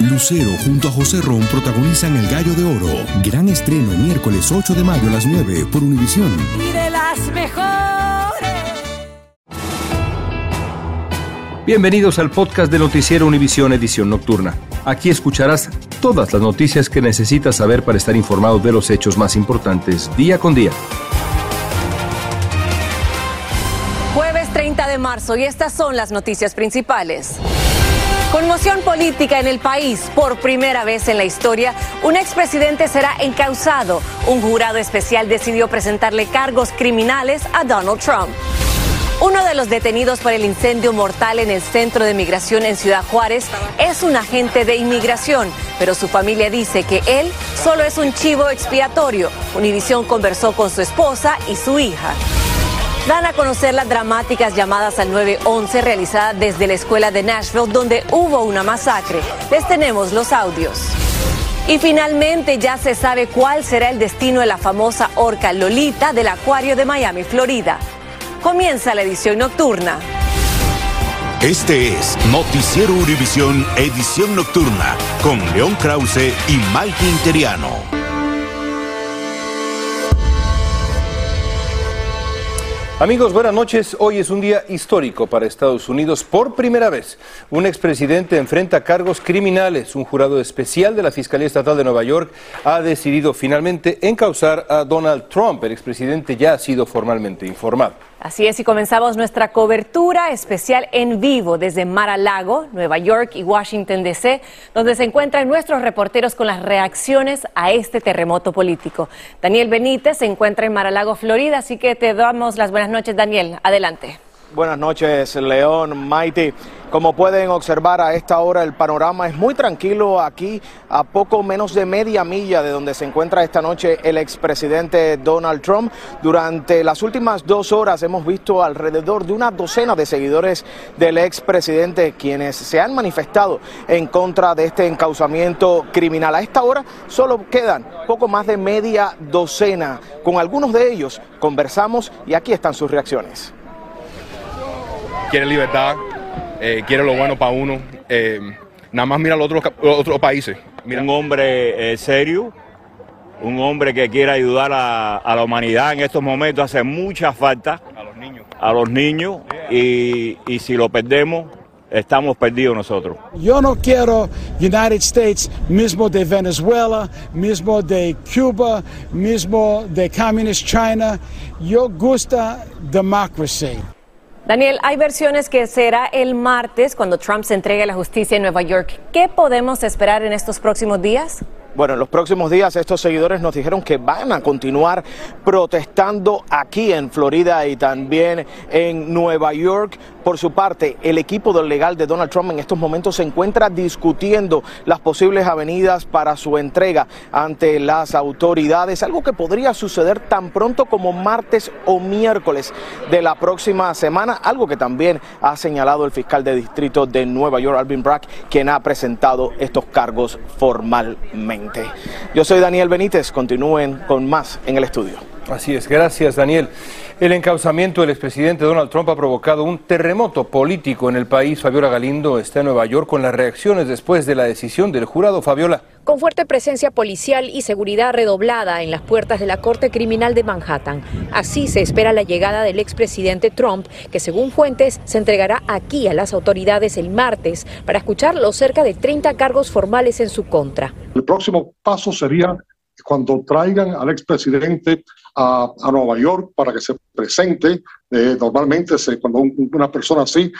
Lucero junto a José Ron protagonizan El Gallo de Oro. Gran estreno miércoles 8 de mayo a las 9 por Univisión. Y de las mejores. Bienvenidos al podcast de Noticiero Univisión Edición Nocturna. Aquí escucharás todas las noticias que necesitas saber para estar informado de los hechos más importantes día con día. Jueves 30 de marzo y estas son las noticias principales. Conmoción política en el país. Por primera vez en la historia, un expresidente será encausado. Un jurado especial decidió presentarle cargos criminales a Donald Trump. Uno de los detenidos por el incendio mortal en el centro de migración en Ciudad Juárez es un agente de inmigración, pero su familia dice que él solo es un chivo expiatorio. Univisión conversó con su esposa y su hija. Dan a conocer las dramáticas llamadas al 911 realizadas desde la escuela de Nashville donde hubo una masacre. Les tenemos los audios. Y finalmente ya se sabe cuál será el destino de la famosa orca Lolita del acuario de Miami, Florida. Comienza la edición nocturna. Este es Noticiero Univisión Edición Nocturna con León Krause y Mike Interiano. Amigos, buenas noches. Hoy es un día histórico para Estados Unidos. Por primera vez, un expresidente enfrenta cargos criminales. Un jurado especial de la Fiscalía Estatal de Nueva York ha decidido finalmente encausar a Donald Trump. El expresidente ya ha sido formalmente informado. Así es, y comenzamos nuestra cobertura especial en vivo desde Mar-a-Lago, Nueva York y Washington, D.C., donde se encuentran nuestros reporteros con las reacciones a este terremoto político. Daniel Benítez se encuentra en Mar-a-Lago, Florida, así que te damos las buenas noches, Daniel. Adelante. Buenas noches, León, Mighty. Como pueden observar a esta hora, el panorama es muy tranquilo aquí, a poco menos de media milla de donde se encuentra esta noche el expresidente Donald Trump. Durante las últimas dos horas hemos visto alrededor de una docena de seguidores del expresidente quienes se han manifestado en contra de este encauzamiento criminal. A esta hora solo quedan poco más de media docena. Con algunos de ellos conversamos y aquí están sus reacciones quiere libertad, eh, quiere lo bueno para uno. Eh, nada más mira los otros, otros países. Mira. Un hombre eh, serio, un hombre que quiere ayudar a, a, la humanidad en estos momentos, hace mucha falta a los niños, a los niños y, y si lo perdemos, estamos perdidos nosotros. Yo no quiero United States mismo de Venezuela, mismo de Cuba, mismo de Communist China. Yo gusta democracy. Daniel, hay versiones que será el martes cuando Trump se entregue a la justicia en Nueva York. ¿Qué podemos esperar en estos próximos días? Bueno, en los próximos días estos seguidores nos dijeron que van a continuar protestando aquí en Florida y también en Nueva York. Por su parte, el equipo del legal de Donald Trump en estos momentos se encuentra discutiendo las posibles avenidas para su entrega ante las autoridades, algo que podría suceder tan pronto como martes o miércoles de la próxima semana, algo que también ha señalado el fiscal de distrito de Nueva York, Alvin Brack, quien ha presentado estos cargos formalmente. Yo soy Daniel Benítez, continúen con más en el estudio. Así es, gracias Daniel. El encauzamiento del expresidente Donald Trump ha provocado un terremoto político en el país. Fabiola Galindo está en Nueva York con las reacciones después de la decisión del jurado. Fabiola. Con fuerte presencia policial y seguridad redoblada en las puertas de la Corte Criminal de Manhattan. Así se espera la llegada del expresidente Trump, que según fuentes se entregará aquí a las autoridades el martes para escuchar los cerca de 30 cargos formales en su contra. El próximo paso sería cuando traigan al expresidente a, a, Nueva York para que se presente. Eh, normalmente se, cuando un, una persona así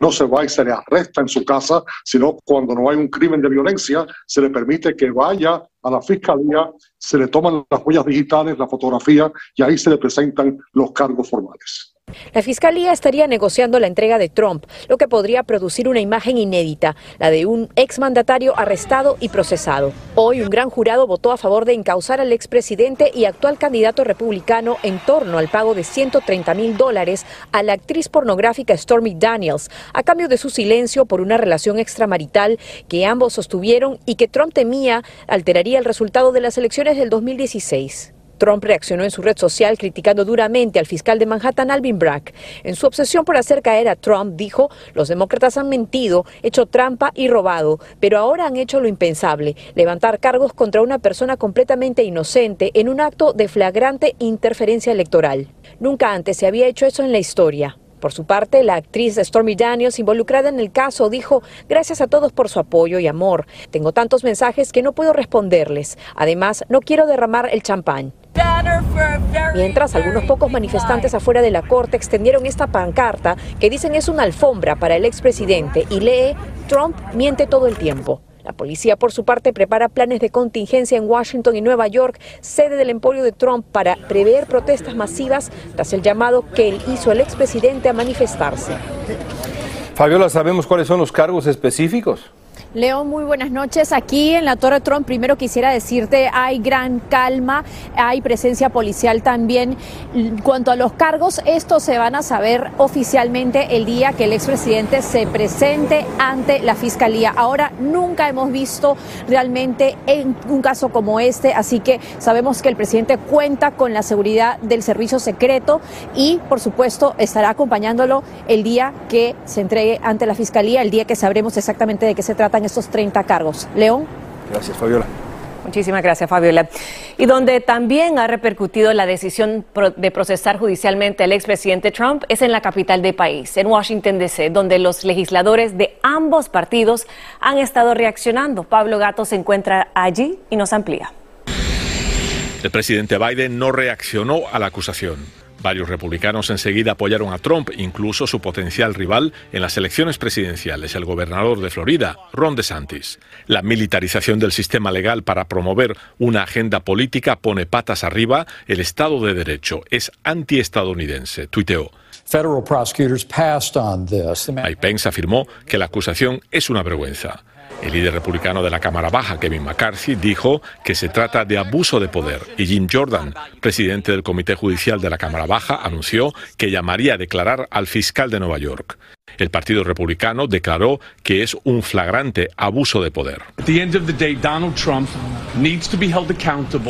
no se va y se le arresta en su casa, sino cuando no hay un crimen de violencia, se le permite que vaya a la fiscalía, se le toman las huellas digitales, la fotografía y ahí se le presentan los cargos formales. La Fiscalía estaría negociando la entrega de Trump, lo que podría producir una imagen inédita, la de un exmandatario arrestado y procesado. Hoy un gran jurado votó a favor de encauzar al expresidente y actual candidato republicano en torno al pago de 130 mil dólares a la actriz pornográfica Stormy Daniels, a cambio de su silencio por una relación extramarital que ambos sostuvieron y que Trump temía alteraría el resultado de las elecciones del 2016. Trump reaccionó en su red social criticando duramente al fiscal de Manhattan, Alvin Bragg. En su obsesión por hacer caer a Trump, dijo, los demócratas han mentido, hecho trampa y robado, pero ahora han hecho lo impensable, levantar cargos contra una persona completamente inocente en un acto de flagrante interferencia electoral. Nunca antes se había hecho eso en la historia. Por su parte, la actriz Stormy Daniels, involucrada en el caso, dijo, gracias a todos por su apoyo y amor. Tengo tantos mensajes que no puedo responderles. Además, no quiero derramar el champán. Mientras algunos pocos manifestantes afuera de la corte extendieron esta pancarta que dicen es una alfombra para el expresidente y lee Trump miente todo el tiempo. La policía, por su parte, prepara planes de contingencia en Washington y Nueva York, sede del emporio de Trump, para prever protestas masivas tras el llamado que él hizo el expresidente a manifestarse. Fabiola, ¿sabemos cuáles son los cargos específicos? León, muy buenas noches. Aquí en la Torre Trump, primero quisiera decirte, hay gran calma, hay presencia policial también. En cuanto a los cargos, estos se van a saber oficialmente el día que el expresidente se presente ante la Fiscalía. Ahora, nunca hemos visto realmente en un caso como este, así que sabemos que el presidente cuenta con la seguridad del servicio secreto y, por supuesto, estará acompañándolo el día que se entregue ante la Fiscalía, el día que sabremos exactamente de qué se tratan estos 30 cargos. León. Gracias, Fabiola. Muchísimas gracias, Fabiola. Y donde también ha repercutido la decisión de procesar judicialmente al expresidente Trump es en la capital del país, en Washington, D.C., donde los legisladores de ambos partidos han estado reaccionando. Pablo Gato se encuentra allí y nos amplía. El presidente Biden no reaccionó a la acusación. Varios republicanos enseguida apoyaron a Trump, incluso su potencial rival en las elecciones presidenciales, el gobernador de Florida, Ron DeSantis. La militarización del sistema legal para promover una agenda política pone patas arriba el Estado de Derecho. Es antiestadounidense, tuiteó. Mike Pence afirmó que la acusación es una vergüenza. El líder republicano de la Cámara Baja, Kevin McCarthy, dijo que se trata de abuso de poder y Jim Jordan, presidente del Comité Judicial de la Cámara Baja, anunció que llamaría a declarar al fiscal de Nueva York. El Partido Republicano declaró que es un flagrante abuso de poder.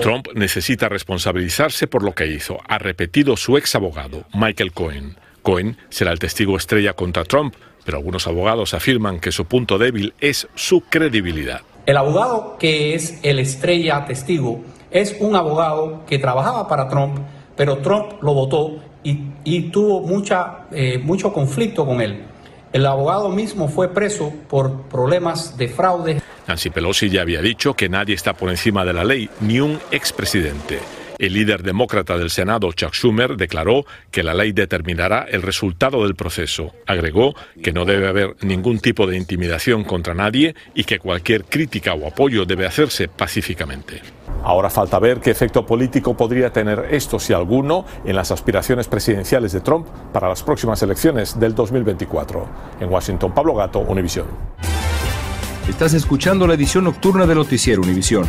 Trump necesita responsabilizarse por lo que hizo, ha repetido su ex abogado, Michael Cohen. Cohen será el testigo estrella contra Trump, pero algunos abogados afirman que su punto débil es su credibilidad. El abogado que es el estrella testigo es un abogado que trabajaba para Trump, pero Trump lo votó y, tuvo mucha, eh, mucho conflicto con él. El abogado mismo fue preso por problemas de fraude. Nancy Pelosi ya había dicho que nadie está por encima de la ley, ni un expresidente. El líder demócrata del Senado, Chuck Schumer, declaró que la ley determinará el resultado del proceso. Agregó que no debe haber ningún tipo de intimidación contra nadie y que cualquier crítica o apoyo debe hacerse pacíficamente. Ahora falta ver qué efecto político podría tener esto, si alguno, en las aspiraciones presidenciales de Trump para las próximas elecciones del 2024. En Washington, Pablo Gato, Univisión. Estás escuchando la edición nocturna de Noticiero Univisión.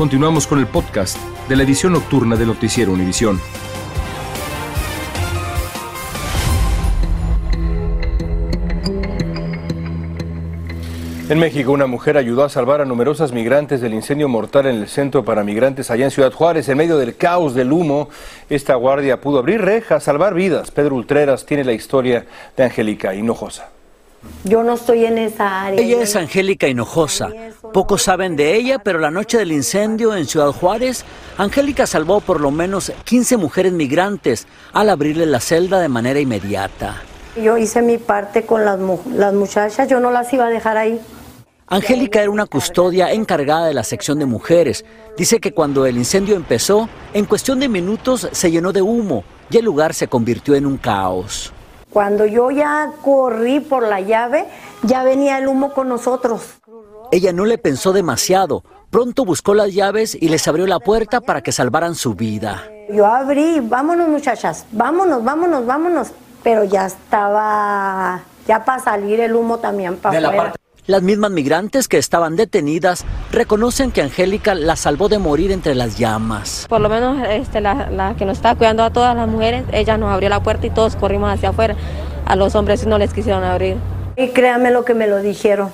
Continuamos con el podcast de la edición nocturna de Noticiero Univisión. En México, una mujer ayudó a salvar a numerosas migrantes del incendio mortal en el centro para migrantes allá en Ciudad Juárez. En medio del caos del humo, esta guardia pudo abrir rejas, salvar vidas. Pedro Ultreras tiene la historia de Angélica Hinojosa. Yo no estoy en esa área. Ella es Angélica Hinojosa. Pocos saben de ella, pero la noche del incendio en Ciudad Juárez, Angélica salvó por lo menos 15 mujeres migrantes al abrirle la celda de manera inmediata. Yo hice mi parte con las, las muchachas, yo no las iba a dejar ahí. Angélica era una custodia encargada de la sección de mujeres. Dice que cuando el incendio empezó, en cuestión de minutos se llenó de humo y el lugar se convirtió en un caos. Cuando yo ya corrí por la llave, ya venía el humo con nosotros. Ella no le pensó demasiado. Pronto buscó las llaves y les abrió la puerta para que salvaran su vida. Yo abrí, vámonos muchachas, vámonos, vámonos, vámonos. Pero ya estaba, ya para salir el humo también para afuera. Las mismas migrantes que estaban detenidas reconocen que Angélica la salvó de morir entre las llamas. Por lo menos este, la, la que nos estaba cuidando a todas las mujeres, ella nos abrió la puerta y todos corrimos hacia afuera. A los hombres no les quisieron abrir. Y créame lo que me lo dijeron.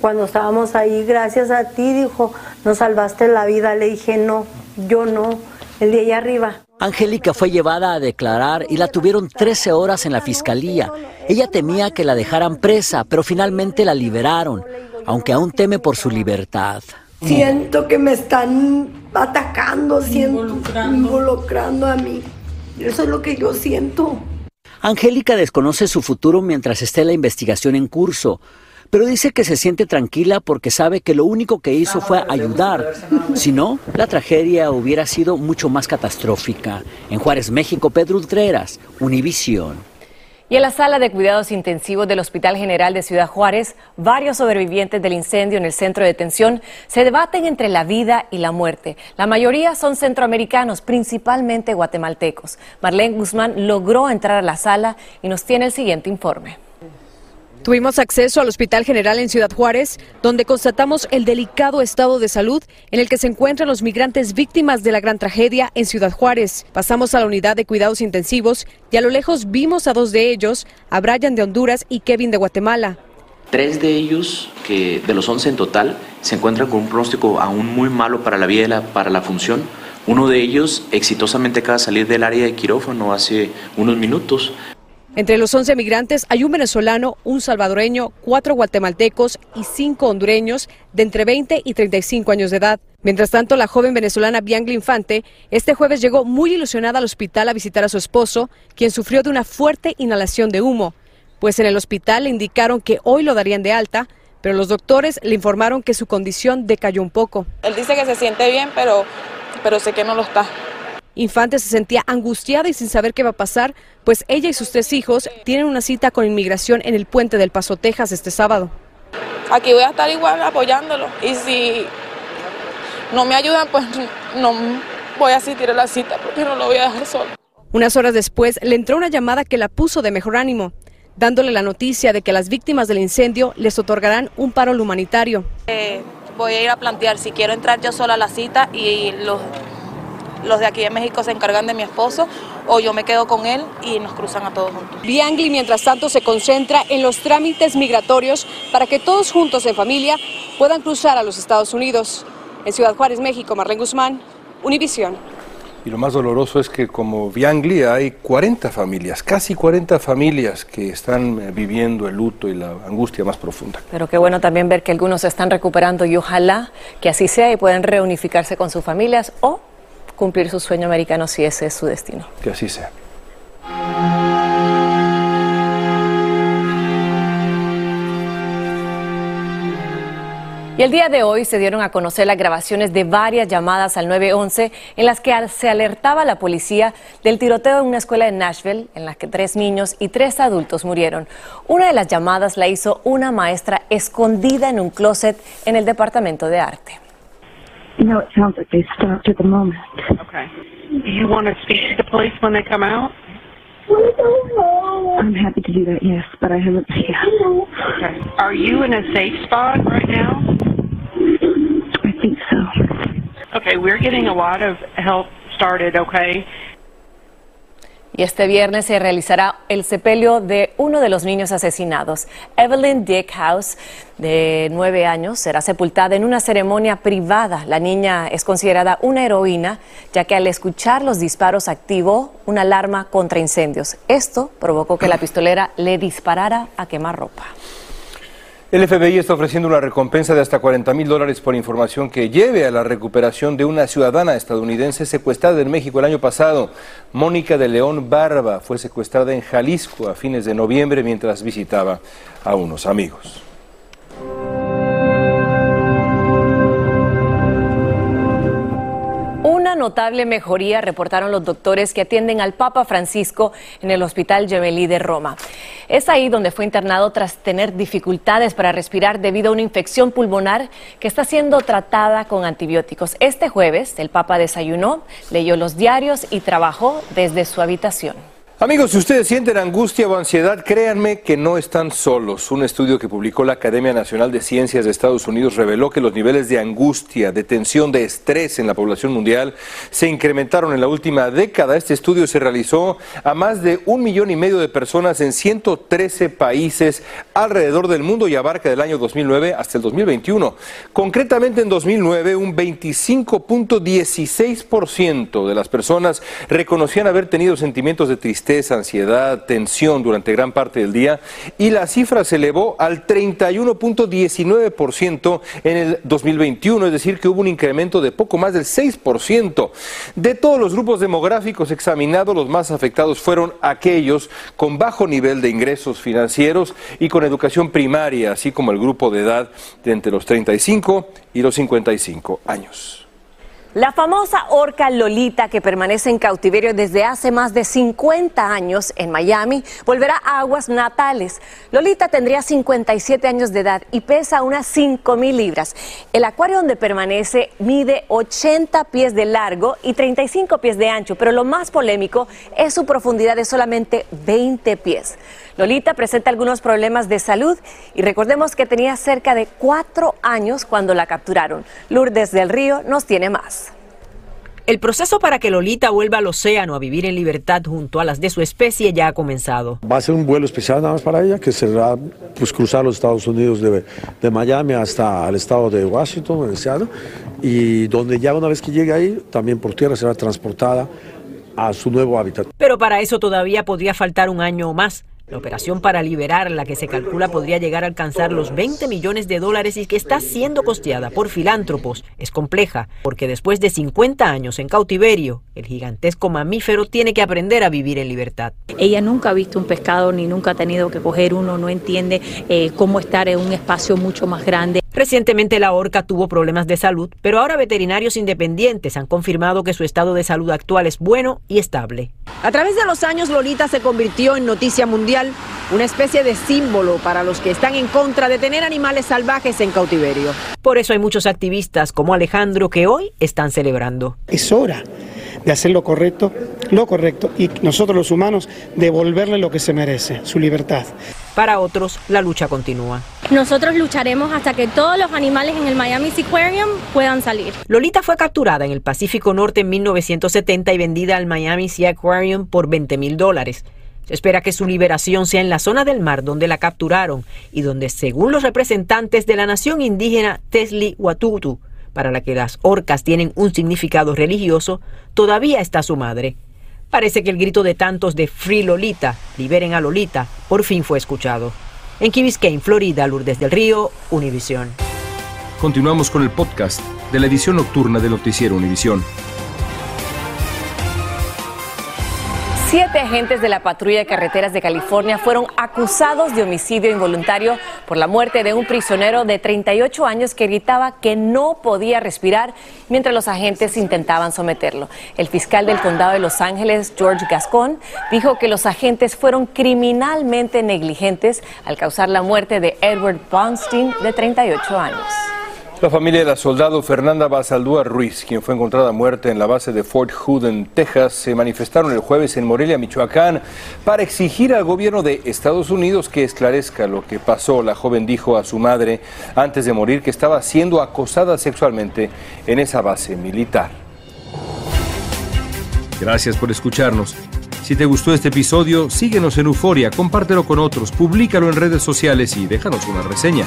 Cuando estábamos ahí, gracias a ti, dijo, nos salvaste la vida. Le dije, no, yo no, el de allá arriba. Angélica fue llevada a declarar y la tuvieron 13 horas en la fiscalía. Ella temía que la dejaran presa, pero finalmente la liberaron, aunque aún teme por su libertad. Siento que me están atacando, siento, involucrando a mí. Eso es lo que yo siento. Angélica desconoce su futuro mientras esté la investigación en curso, pero dice que se siente tranquila porque sabe que lo único que hizo fue ayudar. Si no, la tragedia hubiera sido mucho más catastrófica. En Juárez, México, Pedro Ultreras, Univisión. Y en la sala de cuidados intensivos del Hospital General de Ciudad Juárez, varios sobrevivientes del incendio en el centro de detención se debaten entre la vida y la muerte. La mayoría son centroamericanos, principalmente guatemaltecos. Marlene Guzmán logró entrar a la sala y nos tiene el siguiente informe. Tuvimos acceso al Hospital General en Ciudad Juárez, donde constatamos el delicado estado de salud en el que se encuentran los migrantes víctimas de la gran tragedia en Ciudad Juárez. Pasamos a la unidad de cuidados intensivos y a lo lejos vimos a dos de ellos, a Brian de Honduras y Kevin de Guatemala. Tres de ellos, que de los 11 en total, se encuentran con un pronóstico aún muy malo para la vida la, para la función. Uno de ellos exitosamente acaba de salir del área de quirófano hace unos minutos. Entre los 11 migrantes hay un venezolano, un salvadoreño, cuatro guatemaltecos y cinco hondureños de entre 20 y 35 años de edad. Mientras tanto, la joven venezolana Bianca Infante este jueves llegó muy ilusionada al hospital a visitar a su esposo, quien sufrió de una fuerte inhalación de humo. Pues en el hospital le indicaron que hoy lo darían de alta, pero los doctores le informaron que su condición decayó un poco. Él dice que se siente bien, pero, pero sé que no lo está. Infante se sentía angustiada y sin saber qué va a pasar, pues ella y sus tres hijos tienen una cita con inmigración en el puente del Paso, Texas este sábado. Aquí voy a estar igual apoyándolo y si no me ayudan, pues no voy a asistir a la cita porque no lo voy a dejar solo. Unas horas después le entró una llamada que la puso de mejor ánimo, dándole la noticia de que a las víctimas del incendio les otorgarán un paro humanitario. Eh, voy a ir a plantear si quiero entrar yo sola a la cita y los los de aquí de México se encargan de mi esposo o yo me quedo con él y nos cruzan a todos juntos. Biangli, mientras tanto, se concentra en los trámites migratorios para que todos juntos en familia puedan cruzar a los Estados Unidos. En Ciudad Juárez, México, Marlene Guzmán, Univisión. Y lo más doloroso es que como Biangli hay 40 familias, casi 40 familias que están eh, viviendo el luto y la angustia más profunda. Pero qué bueno también ver que algunos se están recuperando y ojalá que así sea y puedan reunificarse con sus familias o cumplir su sueño americano si ese es su destino. Que así sea. Y el día de hoy se dieron a conocer las grabaciones de varias llamadas al 911 en las que se alertaba a la policía del tiroteo en una escuela de Nashville en la que tres niños y tres adultos murieron. Una de las llamadas la hizo una maestra escondida en un closet en el departamento de arte. No, it sounds like they stopped at the moment. Okay. Do you want to speak to the police when they come out? I'm happy to do that, yes, but I haven't. Yeah. Okay. Are you in a safe spot right now? I think so. Okay, we're getting a lot of help started, okay? Y este viernes se realizará el sepelio de uno de los niños asesinados. Evelyn Dick House, de nueve años, será sepultada en una ceremonia privada. La niña es considerada una heroína, ya que al escuchar los disparos activó una alarma contra incendios. Esto provocó que la pistolera le disparara a quemarropa. El FBI está ofreciendo una recompensa de hasta 40 mil dólares por información que lleve a la recuperación de una ciudadana estadounidense secuestrada en México el año pasado. Mónica de León Barba fue secuestrada en Jalisco a fines de noviembre mientras visitaba a unos amigos. Notable mejoría, reportaron los doctores que atienden al Papa Francisco en el Hospital Gemelli de Roma. Es ahí donde fue internado tras tener dificultades para respirar debido a una infección pulmonar que está siendo tratada con antibióticos. Este jueves, el Papa desayunó, leyó los diarios y trabajó desde su habitación. Amigos, si ustedes sienten angustia o ansiedad, créanme que no están solos. Un estudio que publicó la Academia Nacional de Ciencias de Estados Unidos reveló que los niveles de angustia, de tensión, de estrés en la población mundial se incrementaron en la última década. Este estudio se realizó a más de un millón y medio de personas en 113 países alrededor del mundo y abarca del año 2009 hasta el 2021. Concretamente en 2009, un 25.16% de las personas reconocían haber tenido sentimientos de tristeza ansiedad, tensión durante gran parte del día y la cifra se elevó al 31.19% en el 2021, es decir, que hubo un incremento de poco más del 6%. De todos los grupos demográficos examinados, los más afectados fueron aquellos con bajo nivel de ingresos financieros y con educación primaria, así como el grupo de edad de entre los 35 y los 55 años. La famosa orca Lolita, que permanece en cautiverio desde hace más de 50 años en Miami, volverá a aguas natales. Lolita tendría 57 años de edad y pesa unas 5 mil libras. El acuario donde permanece mide 80 pies de largo y 35 pies de ancho, pero lo más polémico es su profundidad de solamente 20 pies. Lolita presenta algunos problemas de salud y recordemos que tenía cerca de cuatro años cuando la capturaron. Lourdes del Río nos tiene más. El proceso para que Lolita vuelva al océano a vivir en libertad junto a las de su especie ya ha comenzado. Va a ser un vuelo especial nada más para ella, que será pues, cruzar los Estados Unidos de, de Miami hasta el estado de Washington, en Seattle, y donde ya una vez que llegue ahí, también por tierra será transportada a su nuevo hábitat. Pero para eso todavía podría faltar un año o más. La operación para liberarla, que se calcula podría llegar a alcanzar los 20 millones de dólares y que está siendo costeada por filántropos, es compleja, porque después de 50 años en cautiverio, el gigantesco mamífero tiene que aprender a vivir en libertad. Ella nunca ha visto un pescado ni nunca ha tenido que coger uno, no entiende eh, cómo estar en un espacio mucho más grande. Recientemente la orca tuvo problemas de salud, pero ahora veterinarios independientes han confirmado que su estado de salud actual es bueno y estable. A través de los años, Lolita se convirtió en noticia mundial, una especie de símbolo para los que están en contra de tener animales salvajes en cautiverio. Por eso hay muchos activistas como Alejandro que hoy están celebrando. Es hora de hacer lo correcto, lo correcto, y nosotros los humanos devolverle lo que se merece, su libertad. Para otros, la lucha continúa. Nosotros lucharemos hasta que todos los animales en el Miami Sea Aquarium puedan salir. Lolita fue capturada en el Pacífico Norte en 1970 y vendida al Miami Sea Aquarium por 20 mil dólares. Se espera que su liberación sea en la zona del mar donde la capturaron y donde, según los representantes de la nación indígena Tesli Watutu, para la que las orcas tienen un significado religioso, todavía está su madre. Parece que el grito de tantos de Free Lolita, liberen a Lolita, por fin fue escuchado. En Key Biscayne, Florida, Lourdes del Río, Univisión. Continuamos con el podcast de la edición nocturna de Noticiero Univisión. Siete agentes de la patrulla de carreteras de California fueron acusados de homicidio involuntario por la muerte de un prisionero de 38 años que gritaba que no podía respirar mientras los agentes intentaban someterlo. El fiscal del condado de Los Ángeles, George Gascon, dijo que los agentes fueron criminalmente negligentes al causar la muerte de Edward Bonstein de 38 años. La familia de la soldado Fernanda Basaldúa Ruiz, quien fue encontrada muerta en la base de Fort Hood en Texas, se manifestaron el jueves en Morelia, Michoacán, para exigir al gobierno de Estados Unidos que esclarezca lo que pasó. La joven dijo a su madre antes de morir que estaba siendo acosada sexualmente en esa base militar. Gracias por escucharnos. Si te gustó este episodio, síguenos en Euforia, compártelo con otros, públicalo en redes sociales y déjanos una reseña.